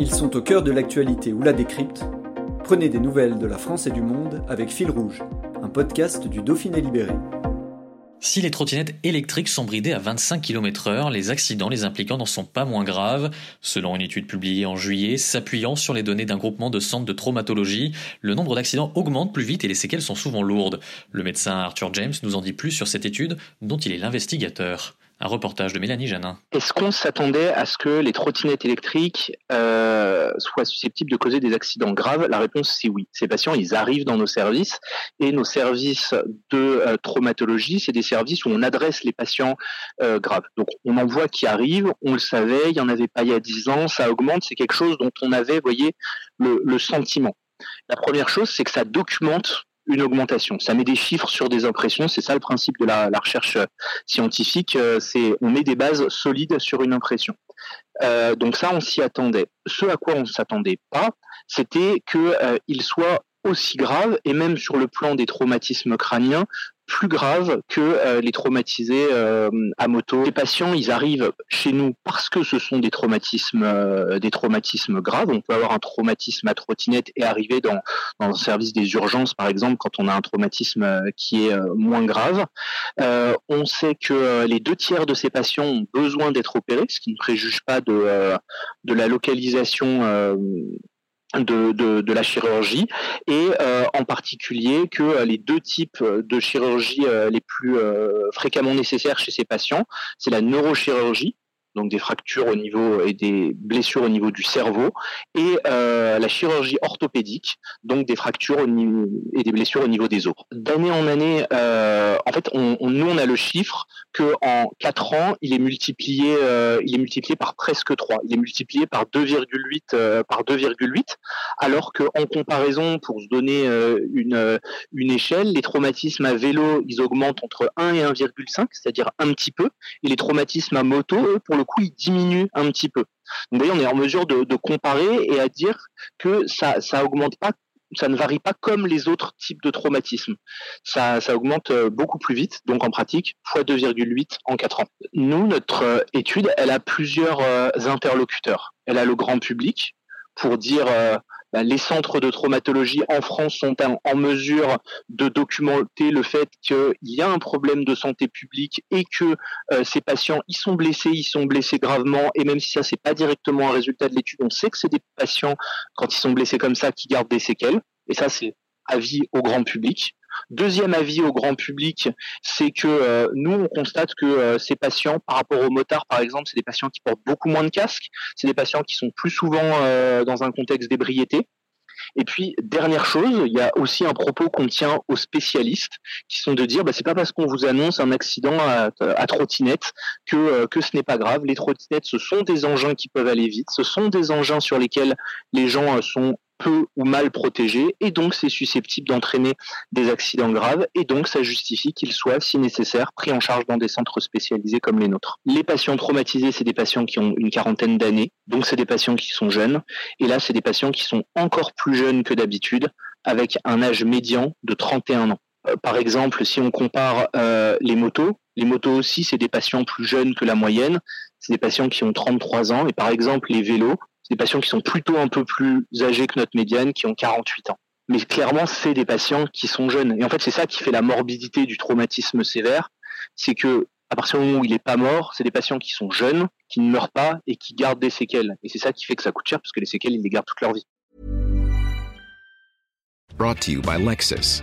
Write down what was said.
Ils sont au cœur de l'actualité ou la décrypte. Prenez des nouvelles de la France et du monde avec Fil Rouge, un podcast du Dauphiné Libéré. Si les trottinettes électriques sont bridées à 25 km/h, les accidents les impliquant n'en sont pas moins graves. Selon une étude publiée en juillet, s'appuyant sur les données d'un groupement de centres de traumatologie, le nombre d'accidents augmente plus vite et les séquelles sont souvent lourdes. Le médecin Arthur James nous en dit plus sur cette étude dont il est l'investigateur. Un reportage de Mélanie Janin. Est-ce qu'on s'attendait à ce que les trottinettes électriques euh, soient susceptibles de causer des accidents graves? La réponse c'est oui. Ces patients, ils arrivent dans nos services et nos services de euh, traumatologie, c'est des services où on adresse les patients euh, graves. Donc on en voit qui arrivent, on le savait, il y en avait pas il y a 10 ans, ça augmente, c'est quelque chose dont on avait, voyez, le sentiment. La première chose, c'est que ça documente une augmentation. Ça met des chiffres sur des impressions. C'est ça le principe de la, recherche euh, scientifique. Euh, c'est on met des bases solides sur une impression. Euh, donc ça, on s'y attendait. Ce à quoi on ne s'attendait pas, c'était qu'il soit aussi grave et même sur le plan des traumatismes crâniens plus grave que euh, les traumatisés euh, à moto. Les patients, ils arrivent chez nous parce que ce sont des traumatismes, euh, des traumatismes graves. On peut avoir un traumatisme à trottinette et arriver dans, dans un service des urgences, par exemple, quand on a un traumatisme qui est moins grave. on sait que les deux tiers de ces patients ont besoin d'être opérés, ce qui ne préjuge pas de, de la localisation de, de, la chirurgie et euh, en particulier que euh, les deux types de chirurgie euh, les plus fréquemment nécessaires chez ces patients, c'est la neurochirurgie donc des fractures au niveau et des blessures au niveau du cerveau, et euh, la chirurgie orthopédique, donc des fractures et des blessures au niveau des os. D'année en année, euh, en fait, on, nous on a le chiffre que en 4 ans, il est multiplié, euh, il est multiplié par presque 3. Il est multiplié par 2,8 euh, par 2,8, alors que en comparaison, pour se donner euh, une une échelle, les traumatismes à vélo, ils augmentent entre 1 et 1,5, c'est-à-dire un petit peu, et les traumatismes à moto, eux, pour le coup, il diminue un petit peu. Donc, on est en mesure de, comparer et à dire que ça, ça augmente pas ça ne varie pas comme les autres types de traumatismes. Ça, ça augmente euh, beaucoup plus vite, donc en pratique, fois 2,8 en 4 ans. Nous, notre euh, étude, elle a plusieurs euh, interlocuteurs. Elle a le grand public pour dire bah, les centres de traumatologie en France sont en, mesure de documenter le fait qu'il y a un problème de santé publique et que euh, ces patients, ils sont blessés, ils sont blessés gravement, et même si ça c'est pas directement un résultat de l'étude, on sait que c'est des patients quand ils sont blessés comme ça qui gardent des séquelles, et ça c'est avis au grand public. Deuxième avis au grand public, c'est que euh, nous, on constate que euh, ces patients, par rapport aux motards, par exemple, c'est des patients qui portent beaucoup moins de casques, c'est des patients qui sont plus souvent euh, dans un contexte d'ébriété. Et puis, dernière chose, il y a aussi un propos qu'on tient aux spécialistes, qui sont de dire, bah, c'est pas parce qu'on vous annonce un accident à, à trottinette que, que ce n'est pas grave. Les trottinettes, ce sont des engins qui peuvent aller vite, ce sont des engins sur lesquels les gens sont peu ou mal protégé et donc c'est susceptible d'entraîner des accidents graves et donc ça justifie qu'il soit, si nécessaire, pris en charge dans des centres spécialisés comme les nôtres. Les patients traumatisés, c'est des patients qui ont une quarantaine d'années, donc c'est des patients qui sont jeunes et là c'est des patients qui sont encore plus jeunes que d'habitude avec un âge médian de 31 ans. Euh, par exemple, si on compare euh, les motos, les motos aussi, c'est des patients plus jeunes que la moyenne. C'est des patients qui ont 33 ans. Et par exemple, les vélos, des patients qui sont plutôt un peu plus âgés que notre médiane, qui ont 48 ans. Mais clairement, c'est des patients qui sont jeunes. Et en fait, c'est ça qui fait la morbidité du traumatisme sévère. C'est que, à partir du moment où il n'est pas mort, c'est des patients qui sont jeunes, qui ne meurent pas et qui gardent des séquelles. Et c'est ça qui fait que ça coûte cher, parce que les séquelles, ils les gardent toute leur vie. Brought to you by Lexus.